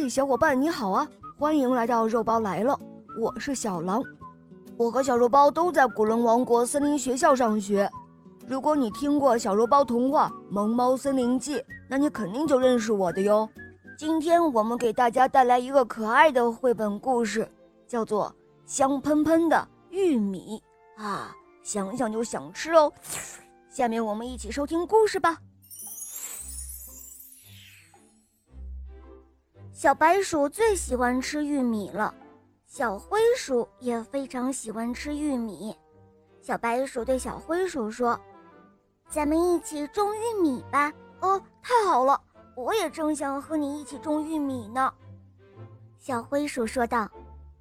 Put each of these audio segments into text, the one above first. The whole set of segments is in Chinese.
嘿，小伙伴你好啊！欢迎来到肉包来了，我是小狼。我和小肉包都在古伦王国森林学校上学。如果你听过小肉包童话《萌猫森林记》，那你肯定就认识我的哟。今天我们给大家带来一个可爱的绘本故事，叫做《香喷喷的玉米》啊，想想就想吃哦。下面我们一起收听故事吧。小白鼠最喜欢吃玉米了，小灰鼠也非常喜欢吃玉米。小白鼠对小灰鼠说：“咱们一起种玉米吧。”“哦，太好了，我也正想和你一起种玉米呢。”小灰鼠说道。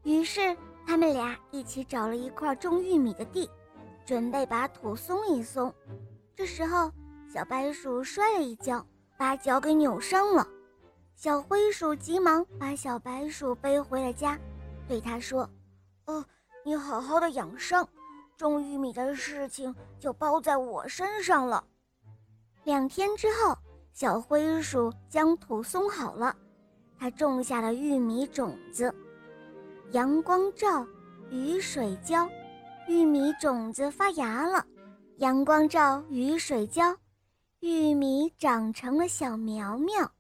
于是他们俩一起找了一块种玉米的地，准备把土松一松。这时候，小白鼠摔了一跤，把脚给扭伤了。小灰鼠急忙把小白鼠背回了家，对他说：“哦，你好好的养伤，种玉米的事情就包在我身上了。”两天之后，小灰鼠将土松好了，它种下了玉米种子。阳光照，雨水浇，玉米种子发芽了。阳光照，雨水浇，玉米长成了小苗苗。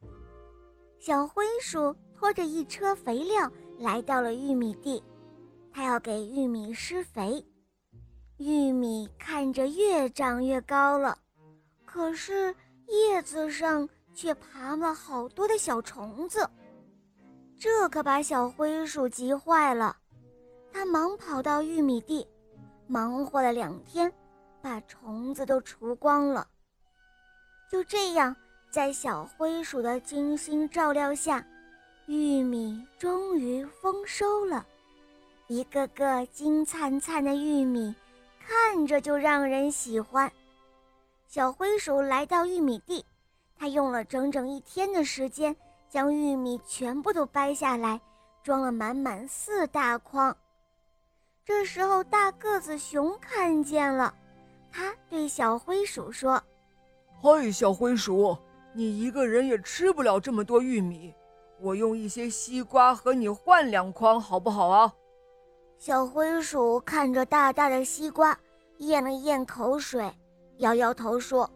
小灰鼠拖着一车肥料来到了玉米地，它要给玉米施肥。玉米看着越长越高了，可是叶子上却爬了好多的小虫子，这可把小灰鼠急坏了。它忙跑到玉米地，忙活了两天，把虫子都除光了。就这样。在小灰鼠的精心照料下，玉米终于丰收了。一个个金灿灿的玉米，看着就让人喜欢。小灰鼠来到玉米地，它用了整整一天的时间，将玉米全部都掰下来，装了满满四大筐。这时候，大个子熊看见了，他对小灰鼠说：“嗨，小灰鼠。”你一个人也吃不了这么多玉米，我用一些西瓜和你换两筐，好不好啊？小灰鼠看着大大的西瓜，咽了咽口水，摇摇头说：“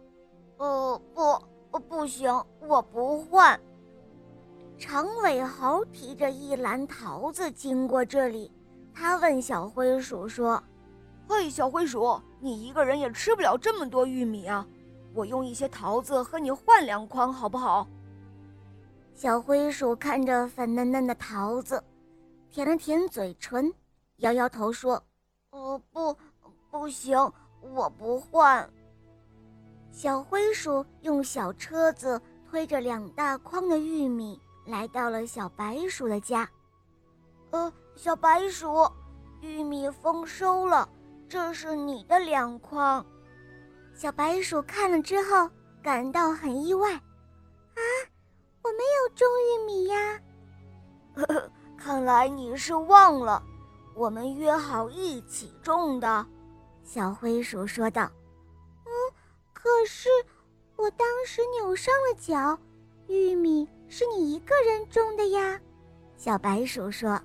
呃，不，不行，我不换。”长尾猴提着一篮桃子经过这里，他问小灰鼠说：“嘿，小灰鼠，你一个人也吃不了这么多玉米啊？”我用一些桃子和你换两筐，好不好？小灰鼠看着粉嫩嫩的桃子，舔了舔嘴唇，摇摇头说：“哦，不，不行，我不换。”小灰鼠用小车子推着两大筐的玉米，来到了小白鼠的家。呃，小白鼠，玉米丰收了，这是你的两筐。小白鼠看了之后感到很意外，啊，我没有种玉米呀！呵呵，看来你是忘了，我们约好一起种的。小灰鼠说道。嗯，可是我当时扭伤了脚，玉米是你一个人种的呀。小白鼠说。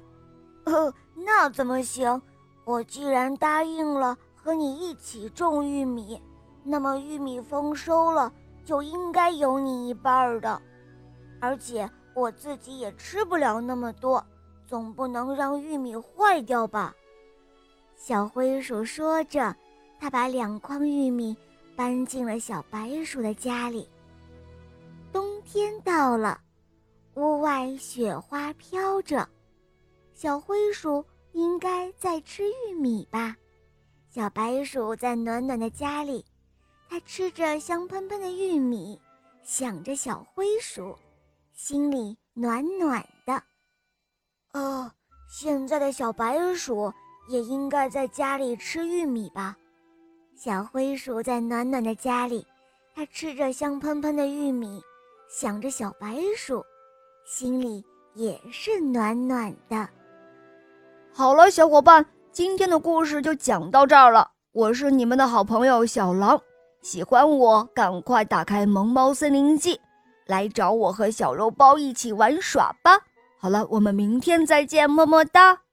呃，那怎么行？我既然答应了和你一起种玉米。那么玉米丰收了，就应该有你一半的，而且我自己也吃不了那么多，总不能让玉米坏掉吧？小灰鼠说着，它把两筐玉米搬进了小白鼠的家里。冬天到了，屋外雪花飘着，小灰鼠应该在吃玉米吧？小白鼠在暖暖的家里。他吃着香喷喷的玉米，想着小灰鼠，心里暖暖的。哦，现在的小白鼠也应该在家里吃玉米吧？小灰鼠在暖暖的家里，它吃着香喷喷的玉米，想着小白鼠，心里也是暖暖的。好了，小伙伴，今天的故事就讲到这儿了。我是你们的好朋友小狼。喜欢我，赶快打开《萌猫森林记》，来找我和小肉包一起玩耍吧。好了，我们明天再见，么么哒。